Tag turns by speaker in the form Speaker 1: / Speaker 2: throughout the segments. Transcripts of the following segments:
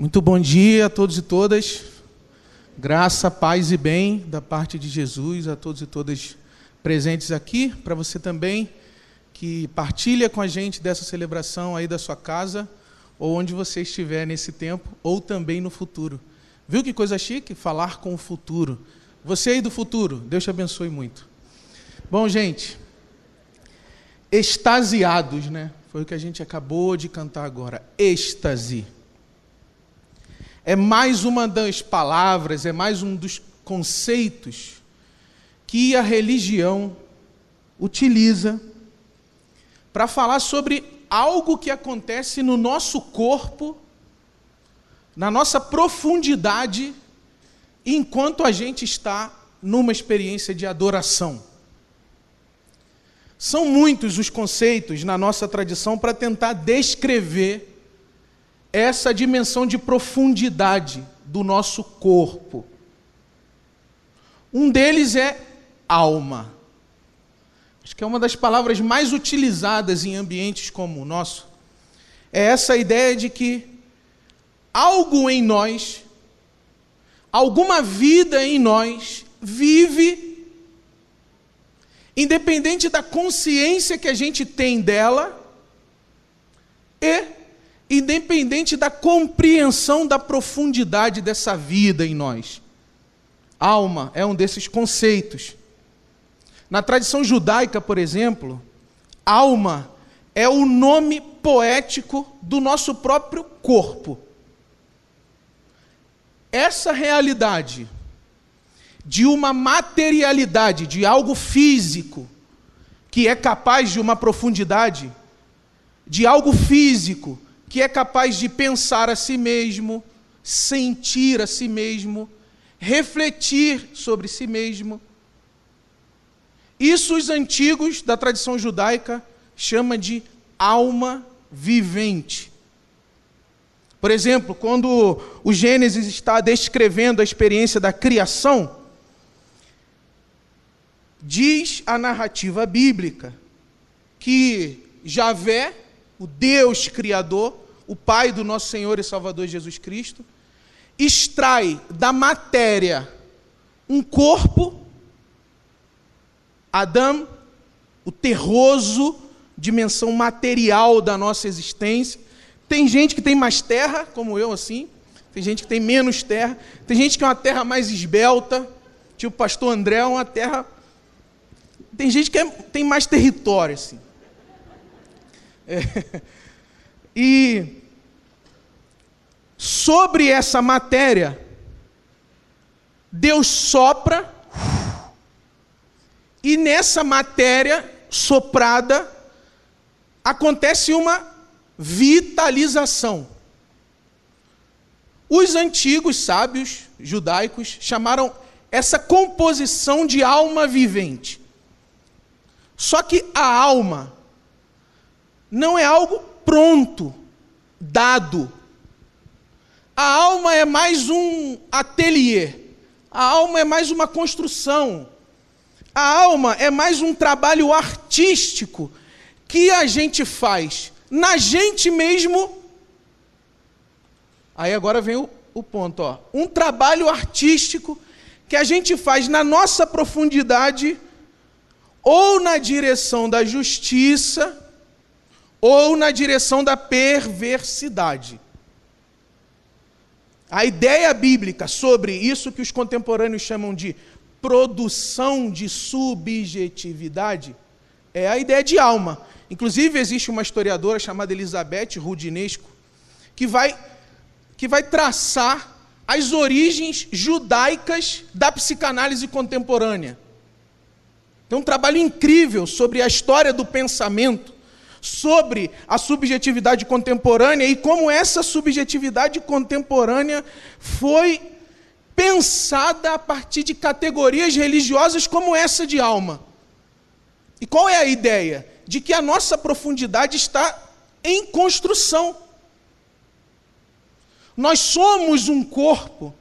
Speaker 1: Muito bom dia a todos e todas. Graça, paz e bem da parte de Jesus a todos e todas presentes aqui. Para você também que partilha com a gente dessa celebração aí da sua casa, ou onde você estiver nesse tempo, ou também no futuro. Viu que coisa chique? Falar com o futuro. Você aí do futuro, Deus te abençoe muito. Bom, gente, extasiados, né? Foi o que a gente acabou de cantar agora. Êxtase é mais uma das palavras, é mais um dos conceitos que a religião utiliza para falar sobre algo que acontece no nosso corpo, na nossa profundidade, enquanto a gente está numa experiência de adoração. São muitos os conceitos na nossa tradição para tentar descrever essa dimensão de profundidade do nosso corpo. Um deles é alma. Acho que é uma das palavras mais utilizadas em ambientes como o nosso. É essa ideia de que algo em nós, alguma vida em nós, vive, independente da consciência que a gente tem dela, e independente da compreensão da profundidade dessa vida em nós. Alma é um desses conceitos. Na tradição judaica, por exemplo, alma é o nome poético do nosso próprio corpo. Essa realidade de uma materialidade, de algo físico, que é capaz de uma profundidade, de algo físico, que é capaz de pensar a si mesmo, sentir a si mesmo, refletir sobre si mesmo. Isso os antigos da tradição judaica chama de alma vivente. Por exemplo, quando o Gênesis está descrevendo a experiência da criação, diz a narrativa bíblica que Javé o Deus Criador, o Pai do nosso Senhor e Salvador Jesus Cristo, extrai da matéria um corpo, Adão, o terroso, dimensão material da nossa existência. Tem gente que tem mais terra, como eu, assim. Tem gente que tem menos terra. Tem gente que é uma terra mais esbelta, tipo o pastor André, é uma terra. Tem gente que é, tem mais território, assim. É. E sobre essa matéria, Deus sopra, e nessa matéria soprada acontece uma vitalização. Os antigos sábios judaicos chamaram essa composição de alma vivente. Só que a alma não é algo pronto, dado. A alma é mais um ateliê, a alma é mais uma construção, a alma é mais um trabalho artístico que a gente faz na gente mesmo. Aí agora vem o, o ponto, ó. Um trabalho artístico que a gente faz na nossa profundidade ou na direção da justiça ou na direção da perversidade. A ideia bíblica sobre isso que os contemporâneos chamam de produção de subjetividade é a ideia de alma. Inclusive, existe uma historiadora chamada Elizabeth Rudinesco que vai, que vai traçar as origens judaicas da psicanálise contemporânea. Tem um trabalho incrível sobre a história do pensamento sobre a subjetividade contemporânea e como essa subjetividade contemporânea foi pensada a partir de categorias religiosas como essa de alma. E qual é a ideia? De que a nossa profundidade está em construção. Nós somos um corpo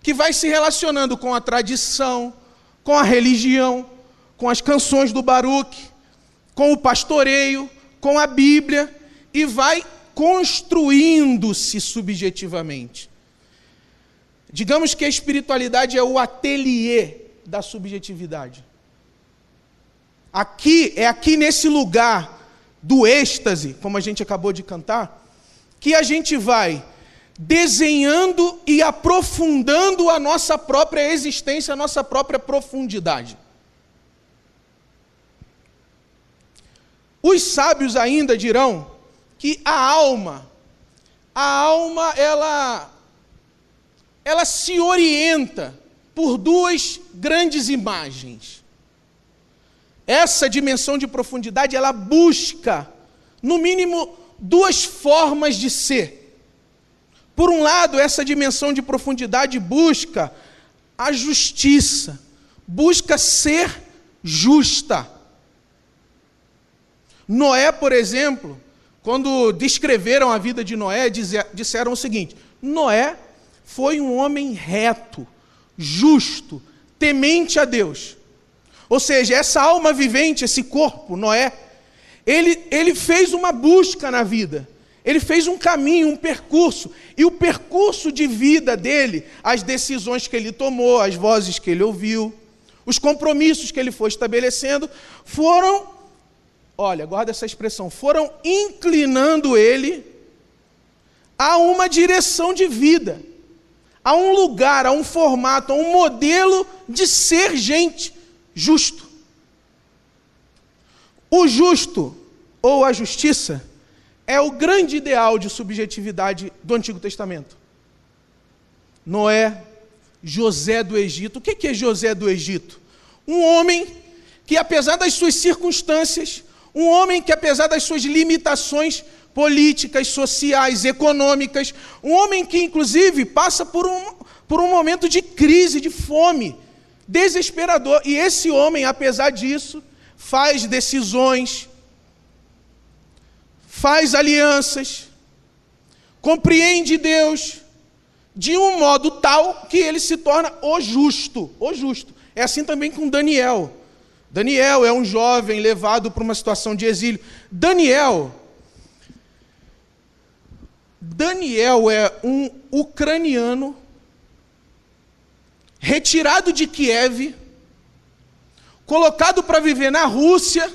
Speaker 1: que vai se relacionando com a tradição, com a religião, com as canções do Baruch, com o pastoreio, com a Bíblia e vai construindo-se subjetivamente. Digamos que a espiritualidade é o ateliê da subjetividade. Aqui, é aqui nesse lugar do êxtase, como a gente acabou de cantar, que a gente vai desenhando e aprofundando a nossa própria existência, a nossa própria profundidade. Os sábios ainda dirão que a alma, a alma ela ela se orienta por duas grandes imagens. Essa dimensão de profundidade, ela busca, no mínimo, duas formas de ser. Por um lado, essa dimensão de profundidade busca a justiça, busca ser justa. Noé, por exemplo, quando descreveram a vida de Noé, disseram o seguinte: Noé foi um homem reto, justo, temente a Deus. Ou seja, essa alma vivente, esse corpo, Noé, ele, ele fez uma busca na vida. Ele fez um caminho, um percurso. E o percurso de vida dele, as decisões que ele tomou, as vozes que ele ouviu, os compromissos que ele foi estabelecendo, foram, olha, guarda essa expressão, foram inclinando ele a uma direção de vida a um lugar, a um formato, a um modelo de ser gente justo. O justo ou a justiça é o grande ideal de subjetividade do Antigo Testamento. Noé, José do Egito. O que é José do Egito? Um homem que, apesar das suas circunstâncias, um homem que, apesar das suas limitações, políticas, sociais, econômicas. Um homem que, inclusive, passa por um, por um momento de crise, de fome, desesperador. E esse homem, apesar disso, faz decisões, faz alianças, compreende Deus de um modo tal que ele se torna o justo, o justo. É assim também com Daniel. Daniel é um jovem levado para uma situação de exílio. Daniel Daniel é um ucraniano retirado de Kiev, colocado para viver na Rússia.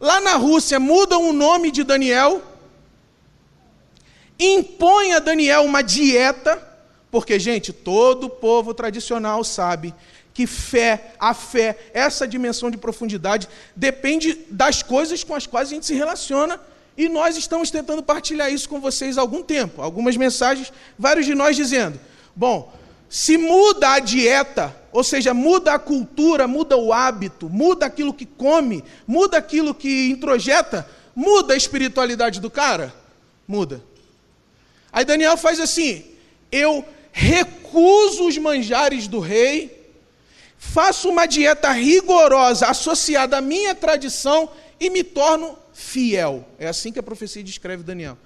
Speaker 1: Lá na Rússia mudam o nome de Daniel, impõe a Daniel uma dieta, porque, gente, todo povo tradicional sabe que fé, a fé, essa dimensão de profundidade, depende das coisas com as quais a gente se relaciona e nós estamos tentando partilhar isso com vocês há algum tempo. Algumas mensagens, vários de nós dizendo: bom, se muda a dieta, ou seja, muda a cultura, muda o hábito, muda aquilo que come, muda aquilo que introjeta, muda a espiritualidade do cara? Muda. Aí Daniel faz assim: eu recuso os manjares do rei, faço uma dieta rigorosa associada à minha tradição e me torno fiel. É assim que a profecia descreve Daniel.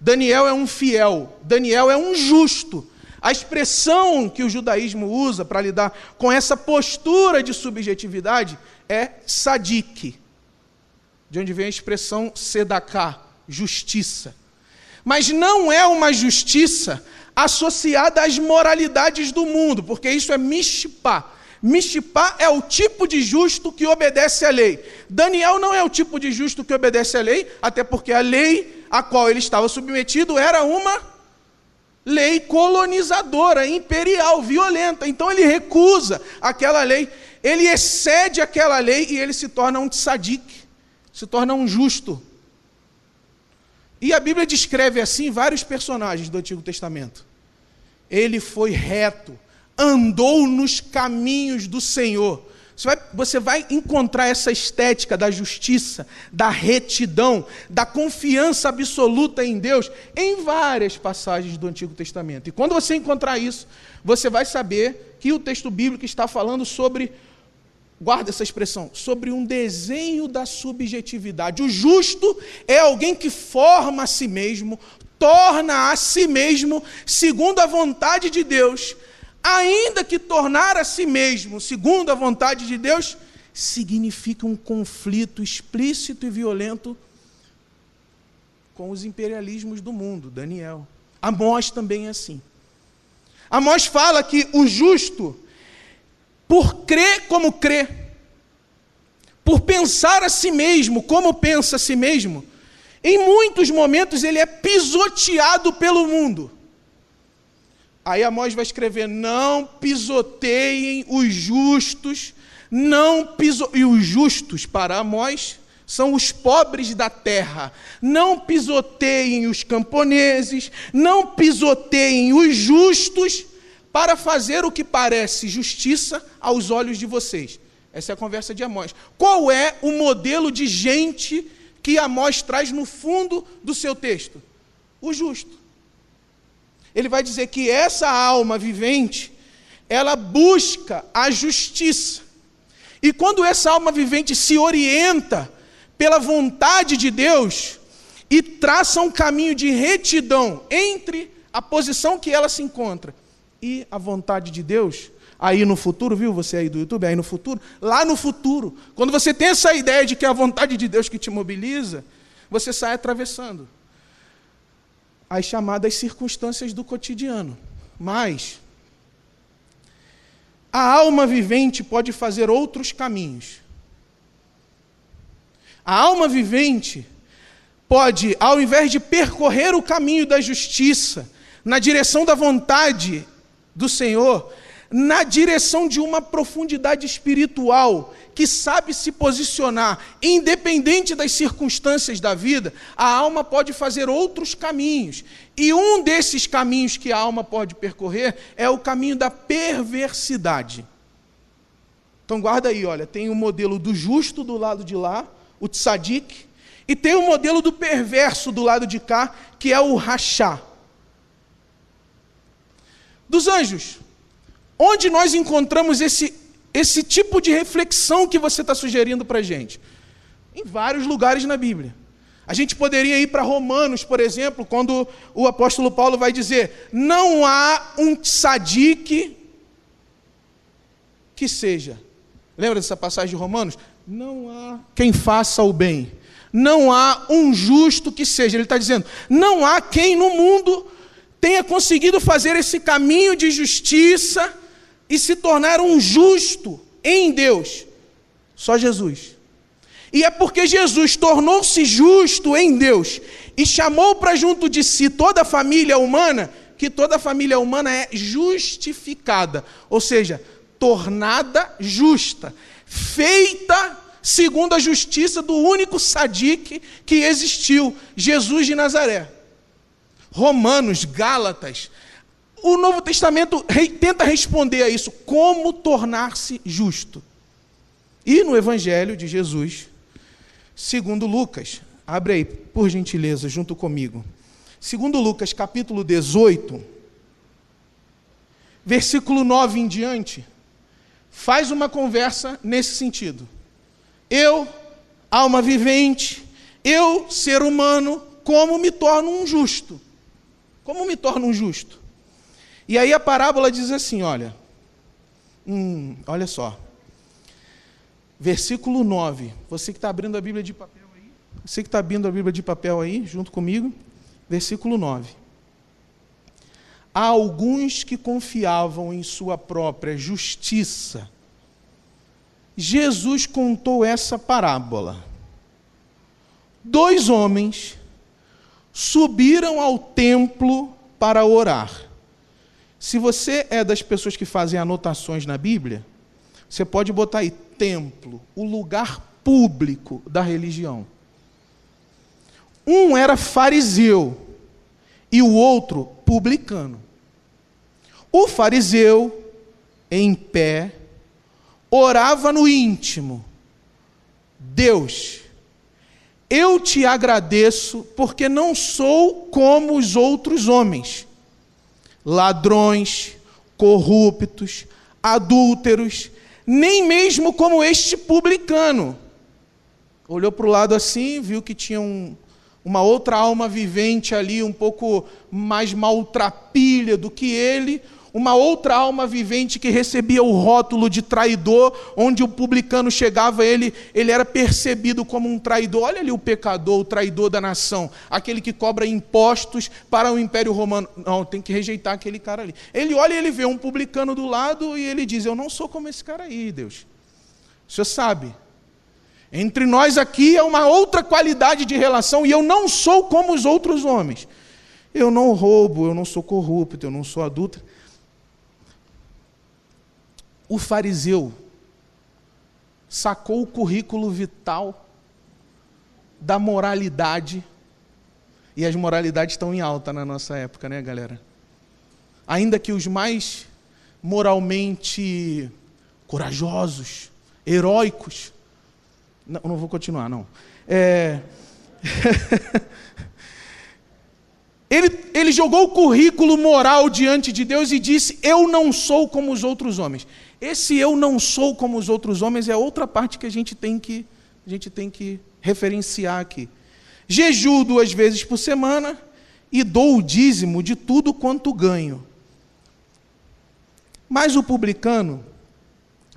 Speaker 1: Daniel é um fiel, Daniel é um justo. A expressão que o judaísmo usa para lidar com essa postura de subjetividade é sadik, de onde vem a expressão sedaká, justiça. Mas não é uma justiça associada às moralidades do mundo, porque isso é mishpah, Mishpá é o tipo de justo que obedece à lei. Daniel não é o tipo de justo que obedece à lei, até porque a lei a qual ele estava submetido era uma lei colonizadora, imperial, violenta. Então ele recusa aquela lei, ele excede aquela lei e ele se torna um tzadik, se torna um justo. E a Bíblia descreve assim vários personagens do Antigo Testamento. Ele foi reto, andou nos caminhos do Senhor. Você vai, você vai, encontrar essa estética da justiça, da retidão, da confiança absoluta em Deus em várias passagens do Antigo Testamento. E quando você encontrar isso, você vai saber que o texto bíblico está falando sobre, guarda essa expressão, sobre um desenho da subjetividade. O justo é alguém que forma a si mesmo, torna a si mesmo, segundo a vontade de Deus, ainda que tornar a si mesmo segundo a vontade de Deus, significa um conflito explícito e violento com os imperialismos do mundo, Daniel. Amós também é assim. Amós fala que o justo, por crer como crê, por pensar a si mesmo como pensa a si mesmo, em muitos momentos ele é pisoteado pelo mundo. Aí Amós vai escrever: não pisoteiem os justos, não piso... E os justos, para Amós, são os pobres da terra. Não pisoteiem os camponeses, não pisoteiem os justos para fazer o que parece justiça aos olhos de vocês. Essa é a conversa de Amós. Qual é o modelo de gente que Amós traz no fundo do seu texto? O justo. Ele vai dizer que essa alma vivente, ela busca a justiça. E quando essa alma vivente se orienta pela vontade de Deus e traça um caminho de retidão entre a posição que ela se encontra e a vontade de Deus, aí no futuro, viu você aí do YouTube, aí no futuro, lá no futuro, quando você tem essa ideia de que é a vontade de Deus que te mobiliza, você sai atravessando as chamadas circunstâncias do cotidiano. Mas a alma vivente pode fazer outros caminhos. A alma vivente pode, ao invés de percorrer o caminho da justiça, na direção da vontade do Senhor, na direção de uma profundidade espiritual que sabe se posicionar, independente das circunstâncias da vida, a alma pode fazer outros caminhos. E um desses caminhos que a alma pode percorrer é o caminho da perversidade. Então guarda aí, olha, tem o modelo do justo do lado de lá, o tzadik, e tem o modelo do perverso do lado de cá, que é o rachá. Dos anjos, onde nós encontramos esse, esse tipo de reflexão que você está sugerindo para a gente? Em vários lugares na Bíblia. A gente poderia ir para Romanos, por exemplo, quando o apóstolo Paulo vai dizer: não há um tzadik que seja. Lembra dessa passagem de Romanos? não há quem faça o bem, não há um justo que seja. Ele está dizendo, não há quem no mundo tenha conseguido fazer esse caminho de justiça e se tornar um justo em Deus. Só Jesus. E é porque Jesus tornou-se justo em Deus e chamou para junto de si toda a família humana, que toda a família humana é justificada, ou seja, tornada justa feita segundo a justiça do único sadique que existiu, Jesus de Nazaré. Romanos, Gálatas, o Novo Testamento tenta responder a isso, como tornar-se justo. E no Evangelho de Jesus, segundo Lucas, abre aí, por gentileza, junto comigo. Segundo Lucas, capítulo 18, versículo 9 em diante, faz uma conversa nesse sentido. Eu, alma vivente, eu, ser humano, como me torno um justo? Como me torno um justo? E aí a parábola diz assim: olha, hum, olha só, versículo 9. Você que está abrindo a Bíblia de papel aí, você que está abrindo a Bíblia de papel aí, junto comigo, versículo 9. Há alguns que confiavam em sua própria justiça. Jesus contou essa parábola. Dois homens subiram ao templo para orar. Se você é das pessoas que fazem anotações na Bíblia, você pode botar aí templo, o lugar público da religião. Um era fariseu e o outro publicano. O fariseu, em pé, orava no íntimo: Deus, eu te agradeço porque não sou como os outros homens, ladrões, corruptos, adúlteros, nem mesmo como este publicano. Olhou para o lado assim, viu que tinha um, uma outra alma vivente ali, um pouco mais maltrapilha do que ele, uma outra alma vivente que recebia o rótulo de traidor, onde o publicano chegava, ele, ele era percebido como um traidor. Olha ali o pecador, o traidor da nação, aquele que cobra impostos para o Império Romano. Não, tem que rejeitar aquele cara ali. Ele olha e ele vê um publicano do lado e ele diz: Eu não sou como esse cara aí, Deus. O senhor sabe. Entre nós aqui é uma outra qualidade de relação e eu não sou como os outros homens. Eu não roubo, eu não sou corrupto, eu não sou adulto. O fariseu sacou o currículo vital da moralidade, e as moralidades estão em alta na nossa época, né, galera? Ainda que os mais moralmente corajosos, heróicos, não, não vou continuar, não. É... Ele, ele jogou o currículo moral diante de Deus e disse: Eu não sou como os outros homens. Esse eu não sou como os outros homens é outra parte que a gente tem que, a gente tem que referenciar aqui. Jejuo duas vezes por semana e dou o dízimo de tudo quanto ganho. Mas o publicano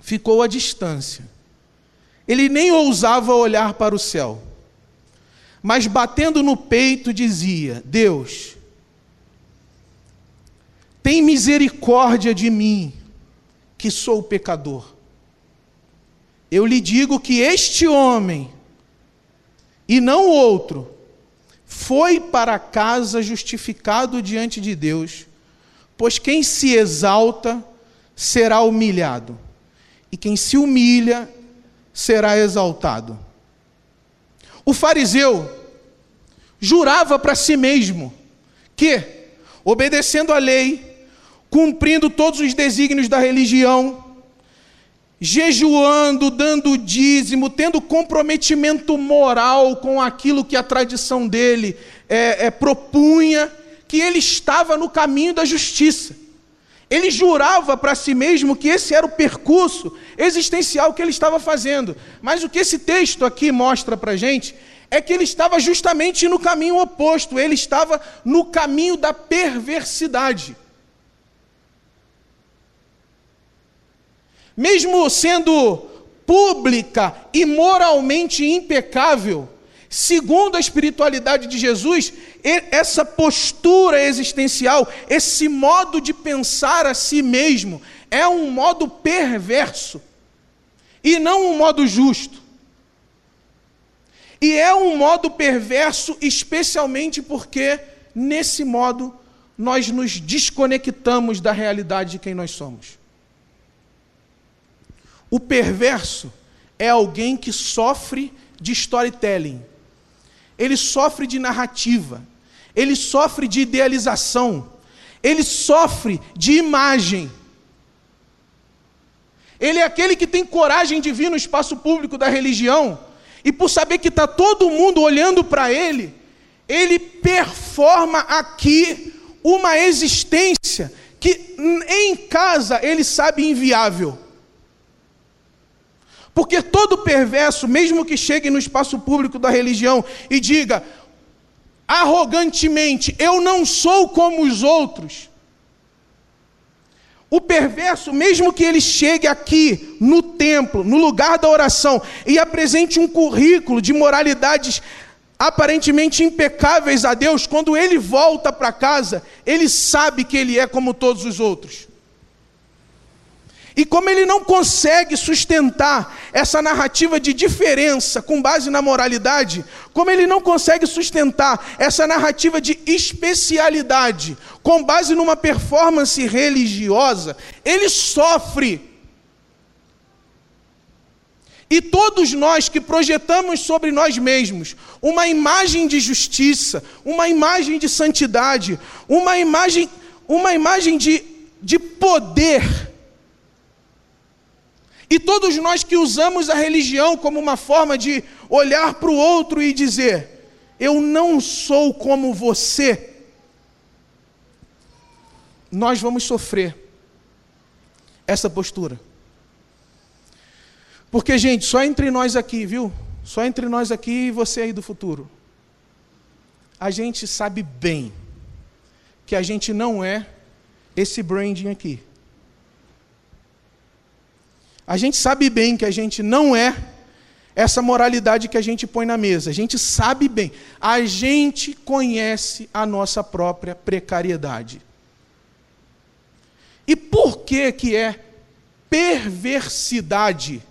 Speaker 1: ficou à distância. Ele nem ousava olhar para o céu mas batendo no peito dizia: Deus, tem misericórdia de mim, que sou pecador. Eu lhe digo que este homem, e não outro, foi para casa justificado diante de Deus, pois quem se exalta será humilhado, e quem se humilha será exaltado. O fariseu jurava para si mesmo que, obedecendo à lei, cumprindo todos os desígnios da religião, jejuando, dando dízimo, tendo comprometimento moral com aquilo que a tradição dele é, é, propunha, que ele estava no caminho da justiça. Ele jurava para si mesmo que esse era o percurso existencial que ele estava fazendo. Mas o que esse texto aqui mostra para a gente é que ele estava justamente no caminho oposto, ele estava no caminho da perversidade. Mesmo sendo pública e moralmente impecável, Segundo a espiritualidade de Jesus, essa postura existencial, esse modo de pensar a si mesmo, é um modo perverso e não um modo justo. E é um modo perverso, especialmente porque, nesse modo, nós nos desconectamos da realidade de quem nós somos. O perverso é alguém que sofre de storytelling ele sofre de narrativa, ele sofre de idealização, ele sofre de imagem. Ele é aquele que tem coragem de vir no espaço público da religião e, por saber que está todo mundo olhando para ele, ele performa aqui uma existência que em casa ele sabe inviável. Porque todo perverso, mesmo que chegue no espaço público da religião e diga arrogantemente: Eu não sou como os outros. O perverso, mesmo que ele chegue aqui no templo, no lugar da oração, e apresente um currículo de moralidades aparentemente impecáveis a Deus, quando ele volta para casa, ele sabe que ele é como todos os outros. E como ele não consegue sustentar essa narrativa de diferença com base na moralidade, como ele não consegue sustentar essa narrativa de especialidade com base numa performance religiosa, ele sofre. E todos nós que projetamos sobre nós mesmos uma imagem de justiça, uma imagem de santidade, uma imagem, uma imagem de, de poder, e todos nós que usamos a religião como uma forma de olhar para o outro e dizer: Eu não sou como você, nós vamos sofrer essa postura. Porque, gente, só entre nós aqui, viu? Só entre nós aqui e você aí do futuro. A gente sabe bem que a gente não é esse branding aqui. A gente sabe bem que a gente não é essa moralidade que a gente põe na mesa. A gente sabe bem. A gente conhece a nossa própria precariedade. E por que que é perversidade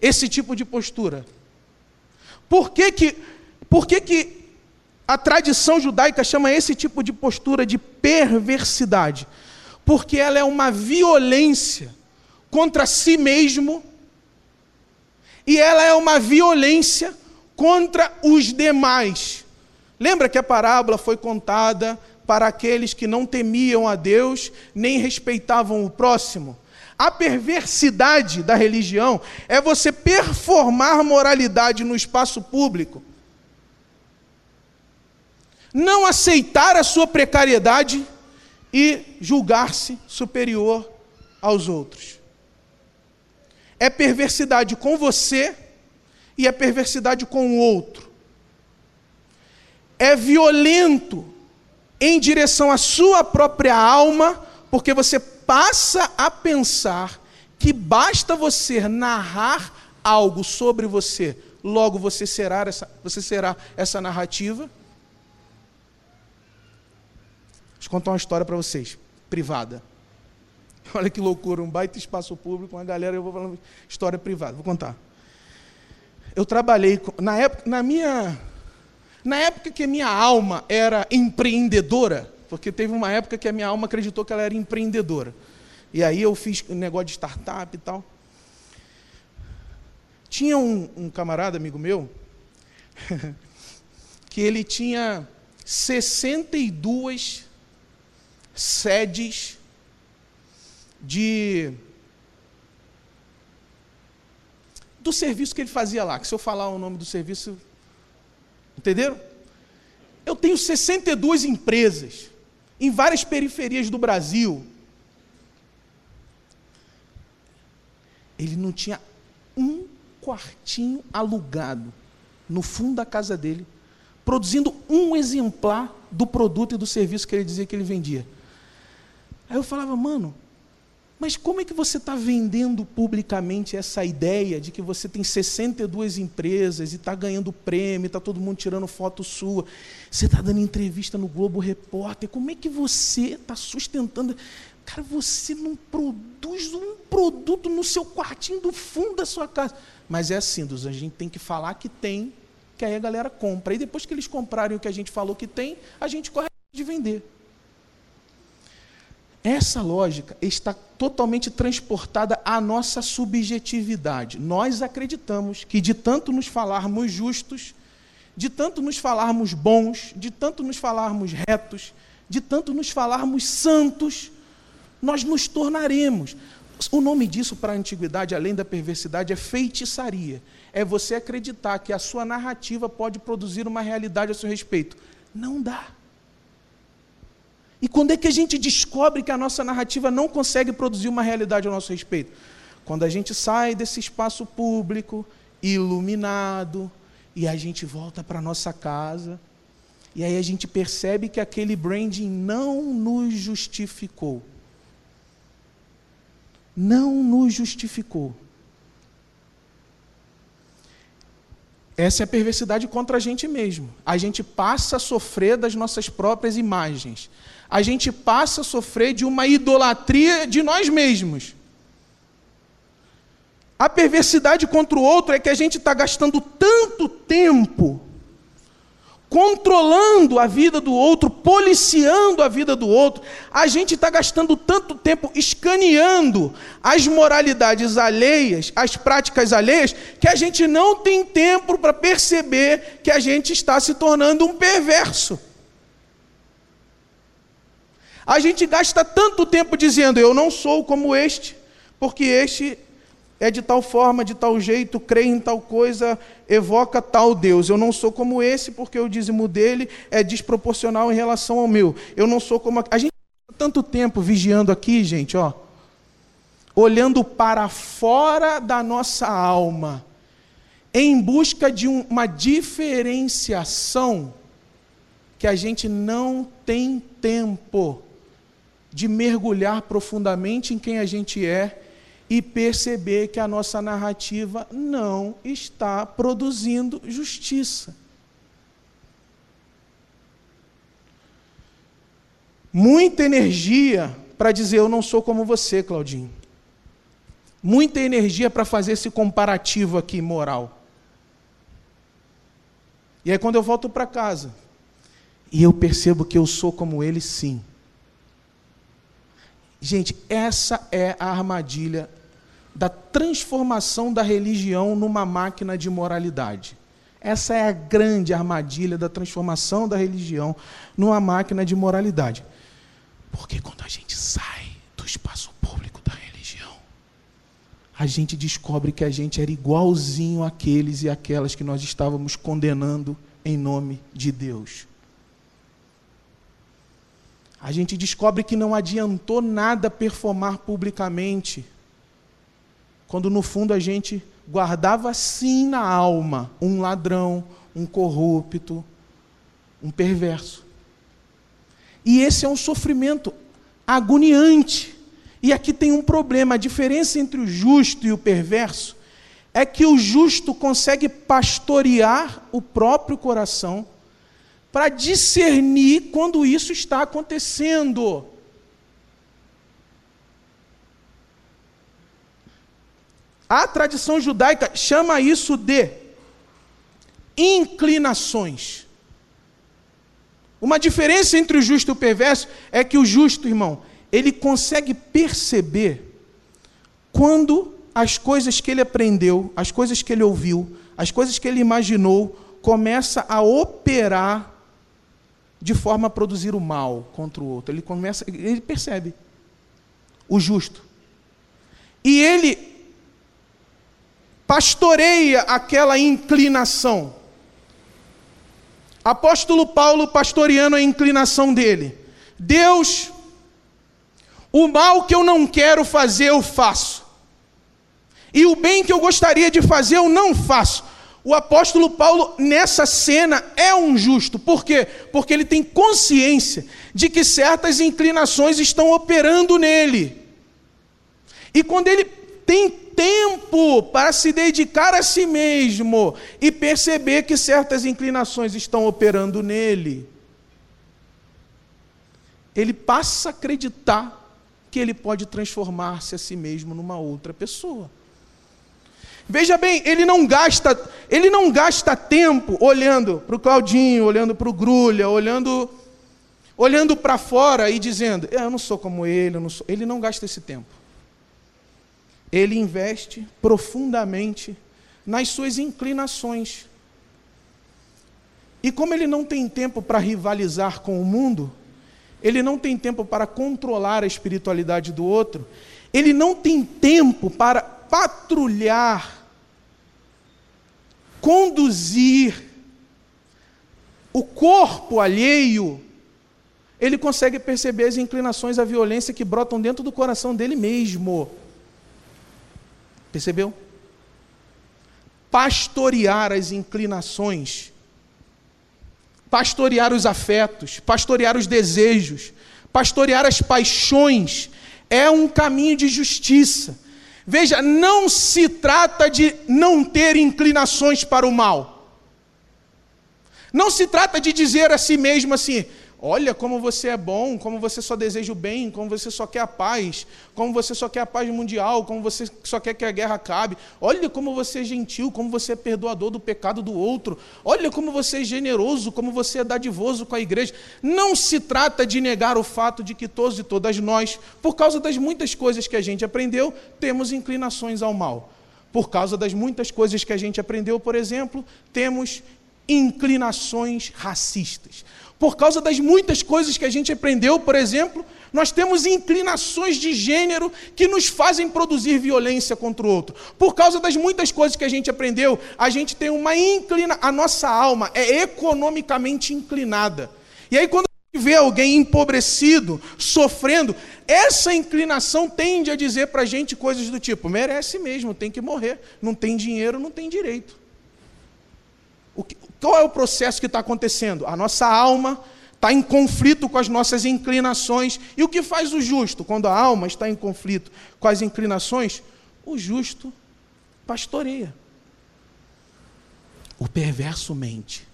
Speaker 1: esse tipo de postura? Por que que, por que, que a tradição judaica chama esse tipo de postura de perversidade? Porque ela é uma violência contra si mesmo e ela é uma violência contra os demais. Lembra que a parábola foi contada para aqueles que não temiam a Deus nem respeitavam o próximo? A perversidade da religião é você performar moralidade no espaço público, não aceitar a sua precariedade e julgar-se superior aos outros. É perversidade com você e é perversidade com o outro. É violento em direção à sua própria alma, porque você passa a pensar que basta você narrar algo sobre você, logo você será essa, você será essa narrativa. Deixa eu contar uma história para vocês, privada. Olha que loucura, um baita espaço público, uma galera, eu vou falando história privada, vou contar. Eu trabalhei, na época, na minha, na época que a minha alma era empreendedora, porque teve uma época que a minha alma acreditou que ela era empreendedora. E aí eu fiz um negócio de startup e tal. Tinha um, um camarada, amigo meu, que ele tinha 62 sedes de do serviço que ele fazia lá, que se eu falar o nome do serviço, entenderam? Eu tenho 62 empresas em várias periferias do Brasil. Ele não tinha um quartinho alugado no fundo da casa dele, produzindo um exemplar do produto e do serviço que ele dizia que ele vendia. Aí eu falava, mano, mas como é que você está vendendo publicamente essa ideia de que você tem 62 empresas e está ganhando prêmio, está todo mundo tirando foto sua, você está dando entrevista no Globo Repórter, como é que você está sustentando? Cara, você não produz um produto no seu quartinho do fundo da sua casa. Mas é assim, a gente tem que falar que tem, que aí a galera compra. E depois que eles comprarem o que a gente falou que tem, a gente corre de vender. Essa lógica está totalmente transportada à nossa subjetividade. Nós acreditamos que de tanto nos falarmos justos, de tanto nos falarmos bons, de tanto nos falarmos retos, de tanto nos falarmos santos, nós nos tornaremos. O nome disso para a antiguidade, além da perversidade, é feitiçaria. É você acreditar que a sua narrativa pode produzir uma realidade a seu respeito. Não dá. E quando é que a gente descobre que a nossa narrativa não consegue produzir uma realidade ao nosso respeito? Quando a gente sai desse espaço público, iluminado, e a gente volta para a nossa casa, e aí a gente percebe que aquele branding não nos justificou. Não nos justificou. Essa é a perversidade contra a gente mesmo. A gente passa a sofrer das nossas próprias imagens a gente passa a sofrer de uma idolatria de nós mesmos. A perversidade contra o outro é que a gente está gastando tanto tempo controlando a vida do outro, policiando a vida do outro. A gente está gastando tanto tempo escaneando as moralidades alheias, as práticas alheias, que a gente não tem tempo para perceber que a gente está se tornando um perverso. A gente gasta tanto tempo dizendo, eu não sou como este, porque este é de tal forma, de tal jeito, crê em tal coisa, evoca tal Deus. Eu não sou como esse, porque o dízimo dele é desproporcional em relação ao meu. Eu não sou como. A gente gasta tanto tempo vigiando aqui, gente, ó, olhando para fora da nossa alma, em busca de uma diferenciação que a gente não tem tempo de mergulhar profundamente em quem a gente é e perceber que a nossa narrativa não está produzindo justiça. Muita energia para dizer eu não sou como você, Claudinho. Muita energia para fazer esse comparativo aqui moral. E aí quando eu volto para casa e eu percebo que eu sou como ele, sim. Gente, essa é a armadilha da transformação da religião numa máquina de moralidade. Essa é a grande armadilha da transformação da religião numa máquina de moralidade. Porque quando a gente sai do espaço público da religião, a gente descobre que a gente era igualzinho àqueles e aquelas que nós estávamos condenando em nome de Deus a gente descobre que não adiantou nada performar publicamente, quando no fundo a gente guardava sim na alma um ladrão, um corrupto, um perverso. E esse é um sofrimento agoniante. E aqui tem um problema: a diferença entre o justo e o perverso é que o justo consegue pastorear o próprio coração para discernir quando isso está acontecendo. A tradição judaica chama isso de inclinações. Uma diferença entre o justo e o perverso é que o justo, irmão, ele consegue perceber quando as coisas que ele aprendeu, as coisas que ele ouviu, as coisas que ele imaginou, começa a operar de forma a produzir o mal contra o outro. Ele começa, ele percebe o justo. E ele pastoreia aquela inclinação. Apóstolo Paulo pastoreando a inclinação dele. Deus, o mal que eu não quero fazer, eu faço. E o bem que eu gostaria de fazer, eu não faço. O apóstolo Paulo, nessa cena, é um justo. Por quê? Porque ele tem consciência de que certas inclinações estão operando nele. E quando ele tem tempo para se dedicar a si mesmo e perceber que certas inclinações estão operando nele, ele passa a acreditar que ele pode transformar-se a si mesmo numa outra pessoa. Veja bem, ele não gasta, ele não gasta tempo olhando para o Claudinho, olhando para o Grulha, olhando olhando para fora e dizendo, é, eu não sou como ele, eu não sou. Ele não gasta esse tempo. Ele investe profundamente nas suas inclinações. E como ele não tem tempo para rivalizar com o mundo, ele não tem tempo para controlar a espiritualidade do outro, ele não tem tempo para patrulhar conduzir o corpo alheio, ele consegue perceber as inclinações à violência que brotam dentro do coração dele mesmo. Percebeu? Pastorear as inclinações, pastorear os afetos, pastorear os desejos, pastorear as paixões, é um caminho de justiça Veja, não se trata de não ter inclinações para o mal. Não se trata de dizer a si mesmo assim: Olha como você é bom, como você só deseja o bem, como você só quer a paz, como você só quer a paz mundial, como você só quer que a guerra acabe. Olha como você é gentil, como você é perdoador do pecado do outro. Olha como você é generoso, como você é dadivoso com a igreja. Não se trata de negar o fato de que todos e todas nós, por causa das muitas coisas que a gente aprendeu, temos inclinações ao mal. Por causa das muitas coisas que a gente aprendeu, por exemplo, temos inclinações racistas. Por causa das muitas coisas que a gente aprendeu, por exemplo, nós temos inclinações de gênero que nos fazem produzir violência contra o outro. Por causa das muitas coisas que a gente aprendeu, a gente tem uma inclina, a nossa alma é economicamente inclinada. E aí quando a gente vê alguém empobrecido, sofrendo, essa inclinação tende a dizer para a gente coisas do tipo: merece mesmo, tem que morrer, não tem dinheiro, não tem direito. Que, qual é o processo que está acontecendo? A nossa alma está em conflito com as nossas inclinações. E o que faz o justo quando a alma está em conflito com as inclinações? O justo pastoreia. O perverso mente.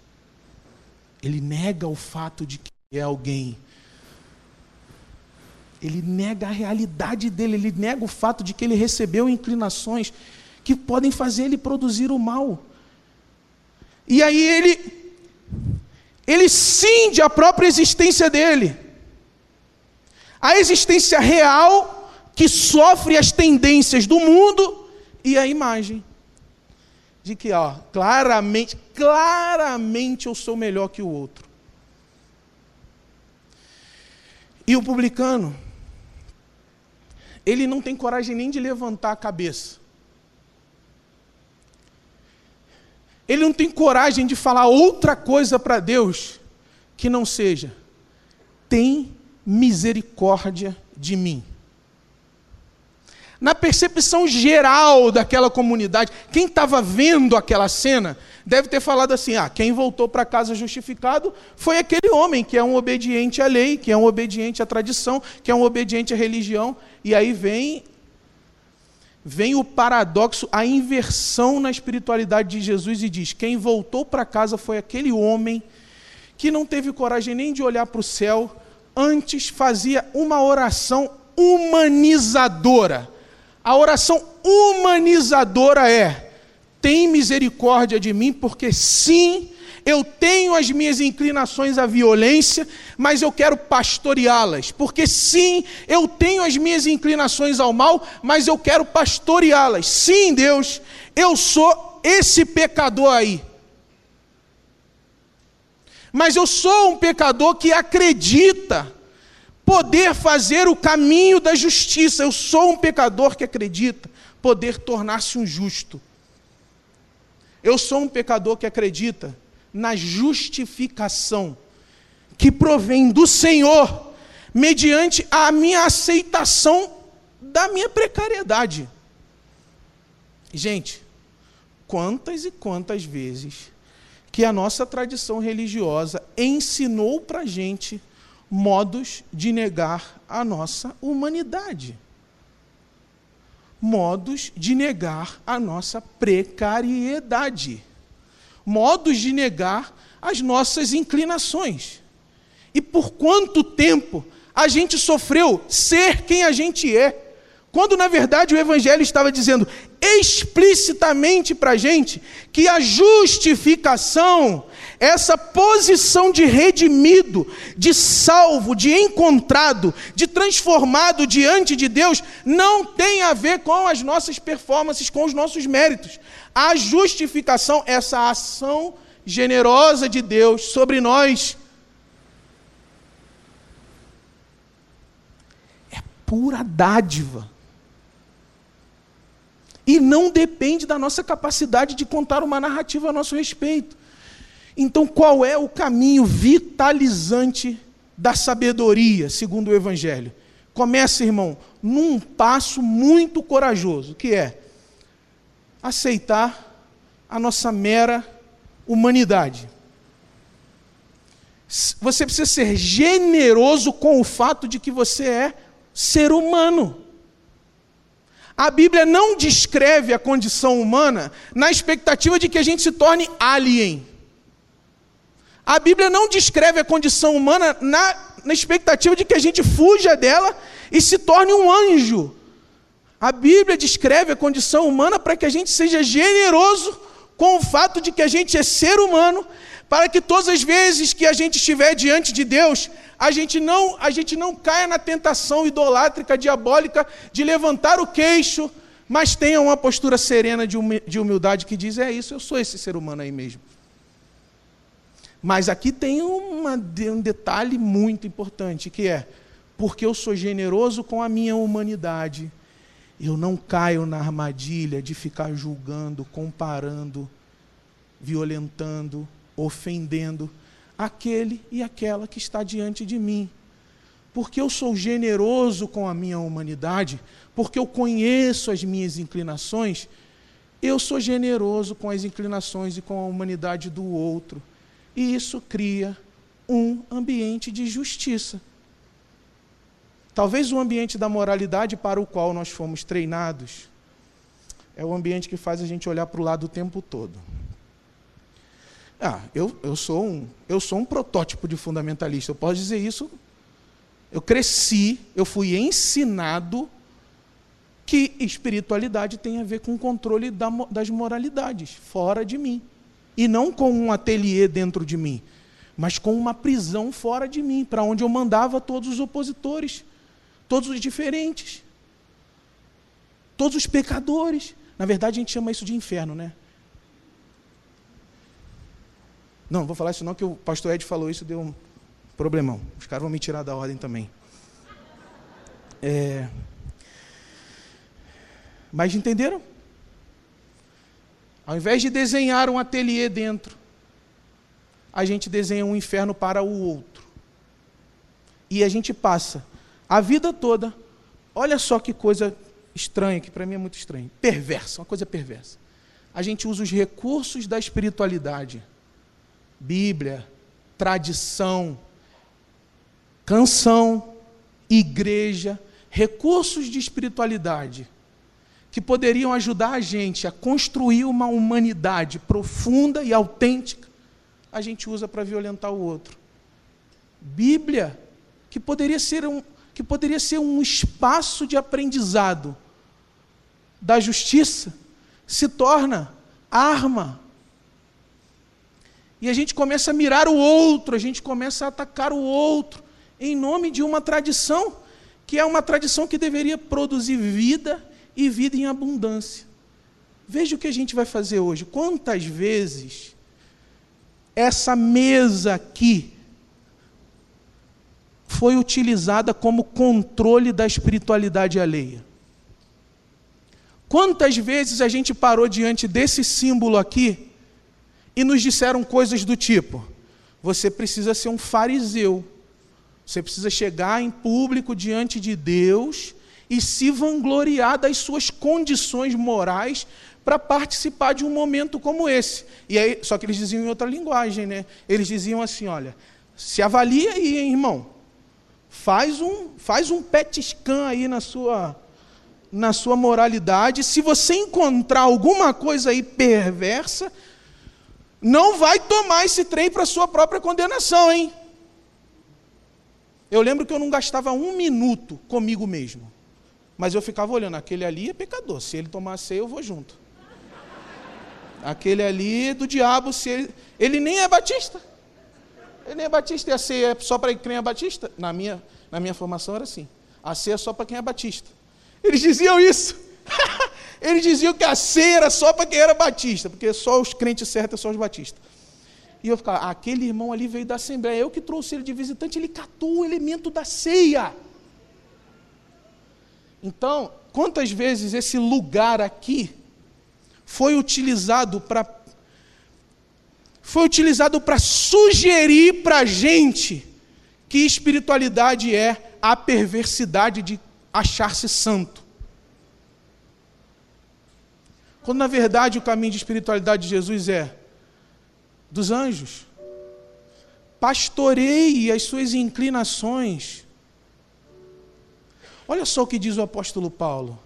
Speaker 1: Ele nega o fato de que é alguém. Ele nega a realidade dele, ele nega o fato de que ele recebeu inclinações que podem fazer ele produzir o mal. E aí ele ele cinde a própria existência dele. A existência real que sofre as tendências do mundo e a imagem de que, ó, claramente, claramente eu sou melhor que o outro. E o publicano, ele não tem coragem nem de levantar a cabeça. Ele não tem coragem de falar outra coisa para Deus que não seja: tem misericórdia de mim. Na percepção geral daquela comunidade, quem estava vendo aquela cena deve ter falado assim: ah, quem voltou para casa justificado foi aquele homem que é um obediente à lei, que é um obediente à tradição, que é um obediente à religião. E aí vem vem o paradoxo, a inversão na espiritualidade de Jesus e diz: quem voltou para casa foi aquele homem que não teve coragem nem de olhar para o céu, antes fazia uma oração humanizadora. A oração humanizadora é: tem misericórdia de mim, porque sim, eu tenho as minhas inclinações à violência, mas eu quero pastoreá-las. Porque sim, eu tenho as minhas inclinações ao mal, mas eu quero pastoreá-las. Sim, Deus, eu sou esse pecador aí. Mas eu sou um pecador que acredita poder fazer o caminho da justiça. Eu sou um pecador que acredita poder tornar-se um justo. Eu sou um pecador que acredita na justificação que provém do Senhor, mediante a minha aceitação da minha precariedade. Gente, quantas e quantas vezes que a nossa tradição religiosa ensinou para a gente modos de negar a nossa humanidade. Modos de negar a nossa precariedade modos de negar as nossas inclinações. E por quanto tempo a gente sofreu ser quem a gente é, quando na verdade o Evangelho estava dizendo explicitamente para a gente que a justificação, essa posição de redimido, de salvo, de encontrado, de transformado diante de Deus, não tem a ver com as nossas performances, com os nossos méritos. A justificação, essa ação generosa de Deus sobre nós, é pura dádiva. E não depende da nossa capacidade de contar uma narrativa a nosso respeito. Então, qual é o caminho vitalizante da sabedoria, segundo o Evangelho? Começa, irmão, num passo muito corajoso, que é aceitar a nossa mera humanidade. Você precisa ser generoso com o fato de que você é ser humano. A Bíblia não descreve a condição humana na expectativa de que a gente se torne alien. A Bíblia não descreve a condição humana na, na expectativa de que a gente fuja dela e se torne um anjo. A Bíblia descreve a condição humana para que a gente seja generoso com o fato de que a gente é ser humano, para que todas as vezes que a gente estiver diante de Deus, a gente não, a gente não caia na tentação idolátrica, diabólica de levantar o queixo, mas tenha uma postura serena de humildade que diz: é isso, eu sou esse ser humano aí mesmo. Mas aqui tem uma, um detalhe muito importante, que é, porque eu sou generoso com a minha humanidade, eu não caio na armadilha de ficar julgando, comparando, violentando, ofendendo aquele e aquela que está diante de mim. Porque eu sou generoso com a minha humanidade, porque eu conheço as minhas inclinações, eu sou generoso com as inclinações e com a humanidade do outro. E isso cria um ambiente de justiça. Talvez o ambiente da moralidade para o qual nós fomos treinados é o ambiente que faz a gente olhar para o lado o tempo todo. Ah, eu, eu, sou um, eu sou um protótipo de fundamentalista, eu posso dizer isso. Eu cresci, eu fui ensinado que espiritualidade tem a ver com o controle da, das moralidades fora de mim. E não com um ateliê dentro de mim, mas com uma prisão fora de mim, para onde eu mandava todos os opositores, todos os diferentes, todos os pecadores. Na verdade, a gente chama isso de inferno, né? Não, vou falar isso não, que o pastor Ed falou isso, deu um problemão. Os caras vão me tirar da ordem também. É... Mas entenderam? Ao invés de desenhar um ateliê dentro, a gente desenha um inferno para o outro. E a gente passa a vida toda, olha só que coisa estranha, que para mim é muito estranho, perversa, uma coisa perversa. A gente usa os recursos da espiritualidade, Bíblia, tradição, canção, igreja, recursos de espiritualidade que poderiam ajudar a gente a construir uma humanidade profunda e autêntica, a gente usa para violentar o outro. Bíblia, que poderia ser um, que poderia ser um espaço de aprendizado da justiça, se torna arma. E a gente começa a mirar o outro, a gente começa a atacar o outro, em nome de uma tradição que é uma tradição que deveria produzir vida e vida em abundância. Veja o que a gente vai fazer hoje. Quantas vezes essa mesa aqui foi utilizada como controle da espiritualidade alheia? Quantas vezes a gente parou diante desse símbolo aqui e nos disseram coisas do tipo: você precisa ser um fariseu, você precisa chegar em público diante de Deus e se vangloriar das suas condições morais para participar de um momento como esse. E aí, só que eles diziam em outra linguagem, né? Eles diziam assim, olha, se avalia aí, hein, irmão. Faz um, faz um pet scan aí na sua na sua moralidade. Se você encontrar alguma coisa aí perversa, não vai tomar esse trem para sua própria condenação, hein? Eu lembro que eu não gastava um minuto comigo mesmo. Mas eu ficava olhando, aquele ali é pecador, se ele tomar ceia eu vou junto. Aquele ali é do diabo, se ele, ele nem é batista. Ele é batista e a ceia é só para quem é batista? Na minha, na minha formação era assim. A ceia é só para quem é batista. Eles diziam isso. Eles diziam que a ceia era só para quem era batista, porque só os crentes certos são os batistas. E eu ficava, aquele irmão ali veio da Assembleia, eu que trouxe ele de visitante, ele catou o elemento da ceia. Então, quantas vezes esse lugar aqui foi utilizado para foi utilizado para sugerir para a gente que espiritualidade é a perversidade de achar-se santo. Quando na verdade o caminho de espiritualidade de Jesus é dos anjos. Pastoreie as suas inclinações Olha só o que diz o apóstolo Paulo.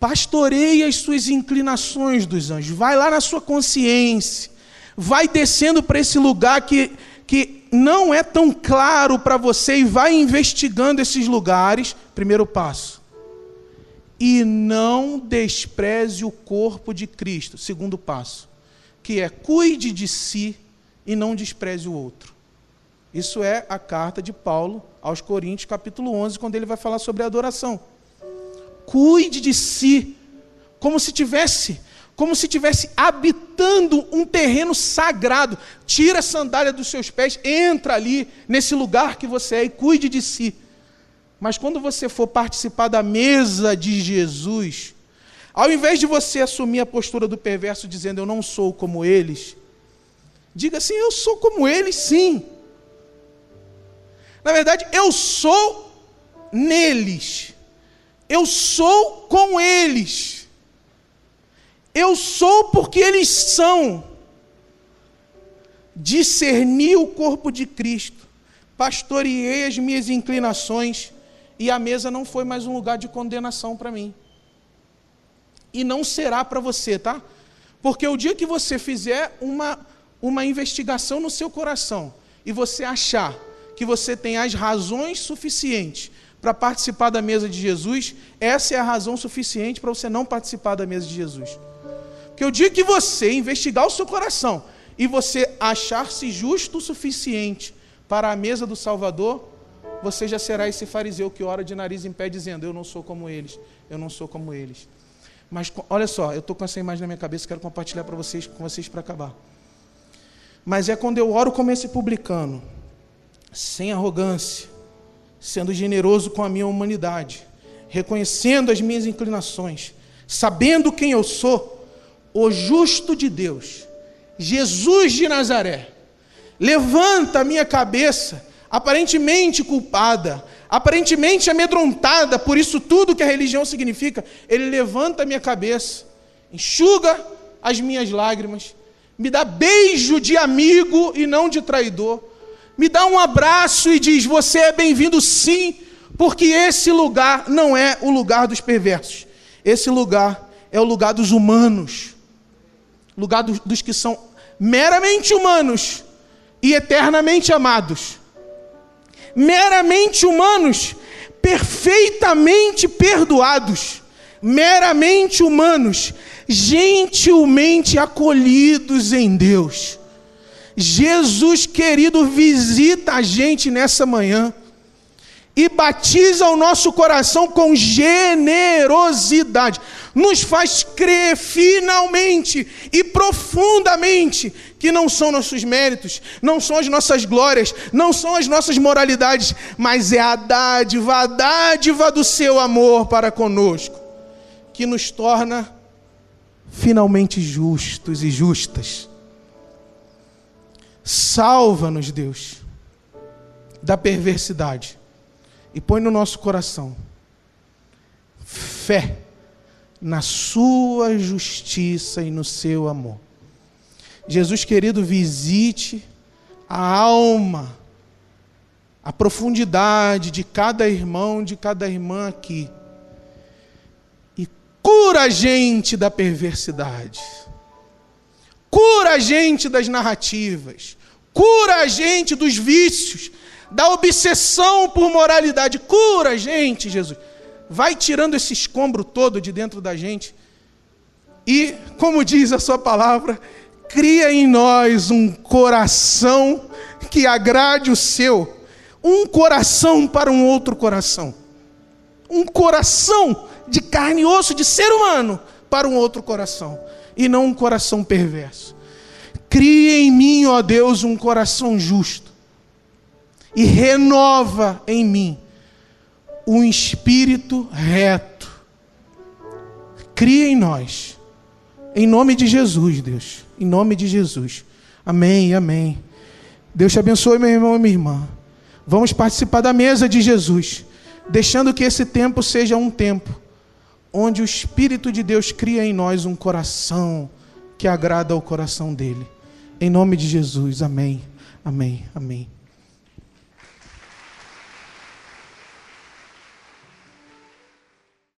Speaker 1: Pastoreie as suas inclinações dos anjos. Vai lá na sua consciência. Vai descendo para esse lugar que, que não é tão claro para você e vai investigando esses lugares. Primeiro passo. E não despreze o corpo de Cristo. Segundo passo. Que é cuide de si e não despreze o outro. Isso é a carta de Paulo aos Coríntios, capítulo 11, quando ele vai falar sobre a adoração. Cuide de si, como se tivesse, como se tivesse habitando um terreno sagrado. Tira a sandália dos seus pés, entra ali nesse lugar que você é e cuide de si. Mas quando você for participar da mesa de Jesus, ao invés de você assumir a postura do perverso dizendo eu não sou como eles, diga assim: eu sou como eles, sim. Na verdade, eu sou neles. Eu sou com eles. Eu sou porque eles são. discerni o corpo de Cristo, pastoreei as minhas inclinações, e a mesa não foi mais um lugar de condenação para mim. E não será para você, tá? Porque o dia que você fizer uma, uma investigação no seu coração e você achar que você tem as razões suficientes para participar da mesa de Jesus, essa é a razão suficiente para você não participar da mesa de Jesus. Porque o dia que você investigar o seu coração e você achar-se justo o suficiente para a mesa do Salvador, você já será esse fariseu que ora de nariz em pé dizendo: Eu não sou como eles, eu não sou como eles. Mas olha só, eu estou com essa imagem na minha cabeça, quero compartilhar para vocês, com vocês para acabar. Mas é quando eu oro como esse publicano, sem arrogância, sendo generoso com a minha humanidade, reconhecendo as minhas inclinações, sabendo quem eu sou, o justo de Deus, Jesus de Nazaré, levanta a minha cabeça, aparentemente culpada, aparentemente amedrontada por isso tudo que a religião significa, ele levanta a minha cabeça, enxuga as minhas lágrimas, me dá beijo de amigo e não de traidor, me dá um abraço e diz: Você é bem-vindo sim, porque esse lugar não é o lugar dos perversos, esse lugar é o lugar dos humanos, lugar dos, dos que são meramente humanos e eternamente amados. Meramente humanos, perfeitamente perdoados, meramente humanos, gentilmente acolhidos em Deus. Jesus querido, visita a gente nessa manhã e batiza o nosso coração com generosidade. Nos faz crer finalmente e profundamente que não são nossos méritos, não são as nossas glórias, não são as nossas moralidades, mas é a dádiva, a dádiva do seu amor para conosco, que nos torna finalmente justos e justas. Salva-nos, Deus, da perversidade e põe no nosso coração fé na Sua justiça e no seu amor. Jesus querido, visite a alma, a profundidade de cada irmão, de cada irmã aqui. E cura a gente da perversidade. Cura a gente das narrativas. Cura a gente dos vícios, da obsessão por moralidade. Cura a gente, Jesus. Vai tirando esse escombro todo de dentro da gente. E, como diz a sua palavra, cria em nós um coração que agrade o seu, um coração para um outro coração, um coração de carne e osso, de ser humano, para um outro coração, e não um coração perverso. Cria em mim, ó Deus, um coração justo, e renova em mim um espírito reto. Cria em nós, em nome de Jesus, Deus em nome de Jesus. Amém, amém. Deus te abençoe, meu irmão e minha irmã. Vamos participar da mesa de Jesus, deixando que esse tempo seja um tempo onde o Espírito de Deus cria em nós um coração que agrada ao coração dele. Em nome de Jesus, amém, amém, amém.